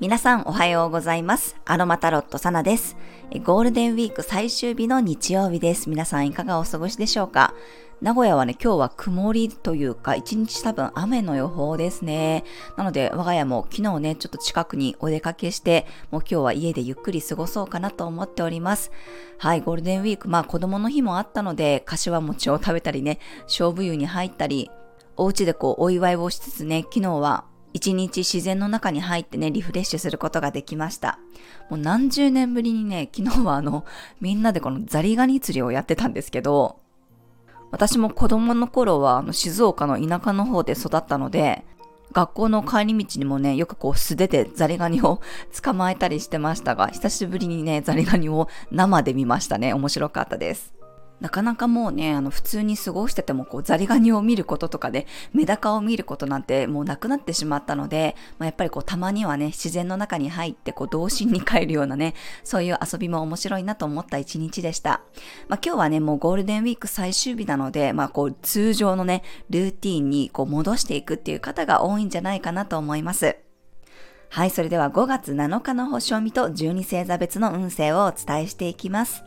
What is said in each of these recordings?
皆さんおはようございます。アロマタロットサナです。ゴールデンウィーク最終日の日曜日です。皆さんいかがお過ごしでしょうか？名古屋はね、今日は曇りというか、一日多分雨の予報ですね。なので、我が家も昨日ね、ちょっと近くにお出かけして、もう今日は家でゆっくり過ごそうかなと思っております。はい、ゴールデンウィーク、まあ子供の日もあったので、柏餅を食べたりね、勝負湯に入ったり、お家でこうお祝いをしつつね、昨日は一日自然の中に入ってね、リフレッシュすることができました。もう何十年ぶりにね、昨日はあの、みんなでこのザリガニ釣りをやってたんですけど、私も子供の頃はあの静岡の田舎の方で育ったので、学校の帰り道にもね、よくこう素手でザリガニを捕まえたりしてましたが、久しぶりにね、ザリガニを生で見ましたね。面白かったです。なかなかもうね、あの、普通に過ごしてても、こう、ザリガニを見ることとかで、メダカを見ることなんてもうなくなってしまったので、まあ、やっぱりこう、たまにはね、自然の中に入って、こう、童心に帰るようなね、そういう遊びも面白いなと思った一日でした。まあ、今日はね、もうゴールデンウィーク最終日なので、まあ、こう、通常のね、ルーティンにこう、戻していくっていう方が多いんじゃないかなと思います。はい、それでは5月7日の星を見と12星座別の運勢をお伝えしていきます。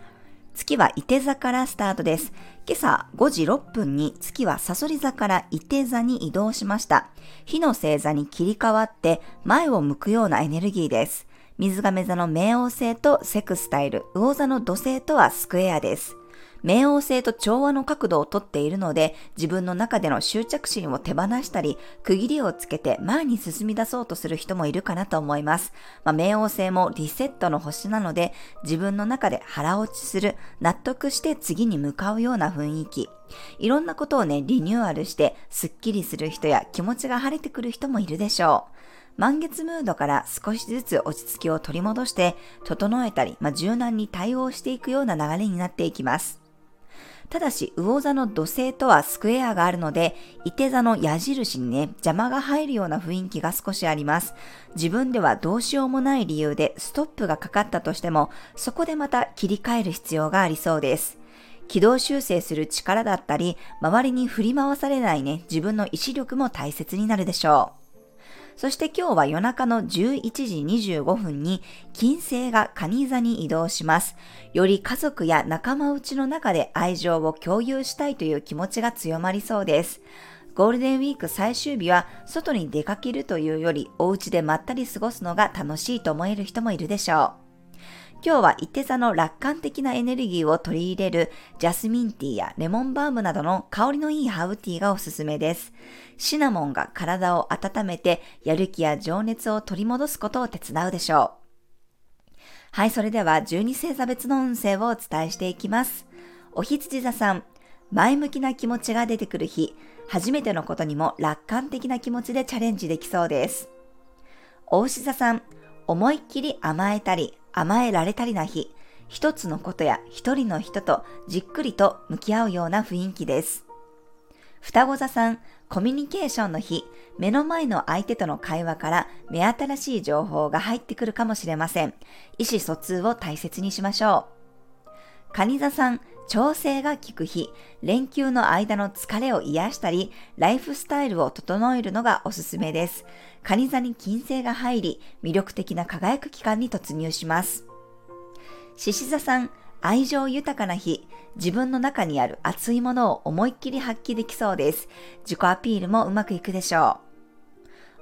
月は伊手座からスタートです。今朝5時6分に月はサソリ座から伊手座に移動しました。火の星座に切り替わって前を向くようなエネルギーです。水亀座の冥王星とセクスタイル、魚座の土星とはスクエアです。冥王星と調和の角度をとっているので、自分の中での執着心を手放したり、区切りをつけて前に進み出そうとする人もいるかなと思います。まあ、冥王星もリセットの星なので、自分の中で腹落ちする、納得して次に向かうような雰囲気。いろんなことをね、リニューアルして、スッキリする人や気持ちが晴れてくる人もいるでしょう。満月ムードから少しずつ落ち着きを取り戻して、整えたり、まあ、柔軟に対応していくような流れになっていきます。ただし、魚座の土星とはスクエアがあるので、伊手座の矢印にね、邪魔が入るような雰囲気が少しあります。自分ではどうしようもない理由でストップがかかったとしても、そこでまた切り替える必要がありそうです。軌道修正する力だったり、周りに振り回されないね、自分の意志力も大切になるでしょう。そして今日は夜中の11時25分に金星が蟹座に移動します。より家族や仲間内の中で愛情を共有したいという気持ちが強まりそうです。ゴールデンウィーク最終日は外に出かけるというよりお家でまったり過ごすのが楽しいと思える人もいるでしょう。今日は伊手座の楽観的なエネルギーを取り入れるジャスミンティーやレモンバームなどの香りのいいハーブティーがおすすめです。シナモンが体を温めてやる気や情熱を取り戻すことを手伝うでしょう。はい、それでは12星座別の運勢をお伝えしていきます。お羊座さん、前向きな気持ちが出てくる日、初めてのことにも楽観的な気持ちでチャレンジできそうです。お牛座さん、思いっきり甘えたり、甘えられたりな日、一つのことや一人の人とじっくりと向き合うような雰囲気です。双子座さん、コミュニケーションの日、目の前の相手との会話から目新しい情報が入ってくるかもしれません。意思疎通を大切にしましょう。蟹座さん、調整が効く日、連休の間の疲れを癒したり、ライフスタイルを整えるのがおすすめです。蟹座に金星が入り、魅力的な輝く期間に突入します。獅子座さん、愛情豊かな日、自分の中にある熱いものを思いっきり発揮できそうです。自己アピールもうまくいくでしょ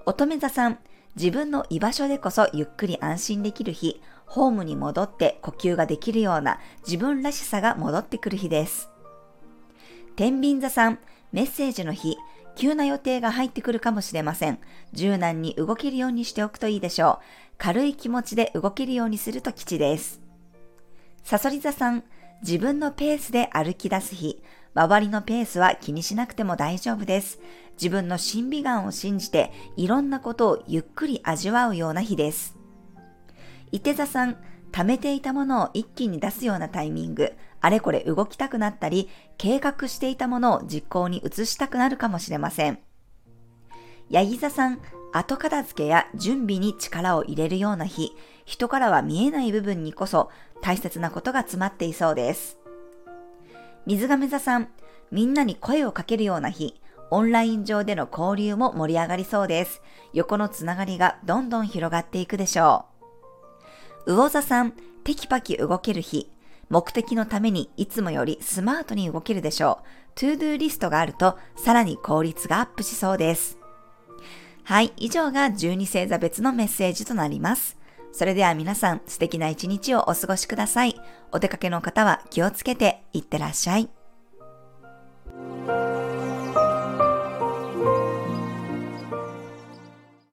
う。乙女座さん、自分の居場所でこそゆっくり安心できる日、ホームに戻って呼吸ができるような自分らしさが戻ってくる日です。天秤座さん、メッセージの日、急な予定が入ってくるかもしれません。柔軟に動けるようにしておくといいでしょう。軽い気持ちで動けるようにすると吉です。サソリ座さん、自分のペースで歩き出す日、周りのペースは気にしなくても大丈夫です。自分の審美眼を信じて、いろんなことをゆっくり味わうような日です。伊手座さん、貯めていたものを一気に出すようなタイミング、あれこれ動きたくなったり、計画していたものを実行に移したくなるかもしれません。ヤギ座さん、後片付けや準備に力を入れるような日、人からは見えない部分にこそ大切なことが詰まっていそうです。水瓶座さん、みんなに声をかけるような日、オンライン上での交流も盛り上がりそうです。横のつながりがどんどん広がっていくでしょう。魚座さん、テキパキ動ける日。目的のためにいつもよりスマートに動けるでしょう。 To Do リストがあるとさらに効率がアップしそうです。はい、以上が12星座別のメッセージとなります。それでは皆さん素敵な一日をお過ごしください。お出かけの方は気をつけていってらっしゃい。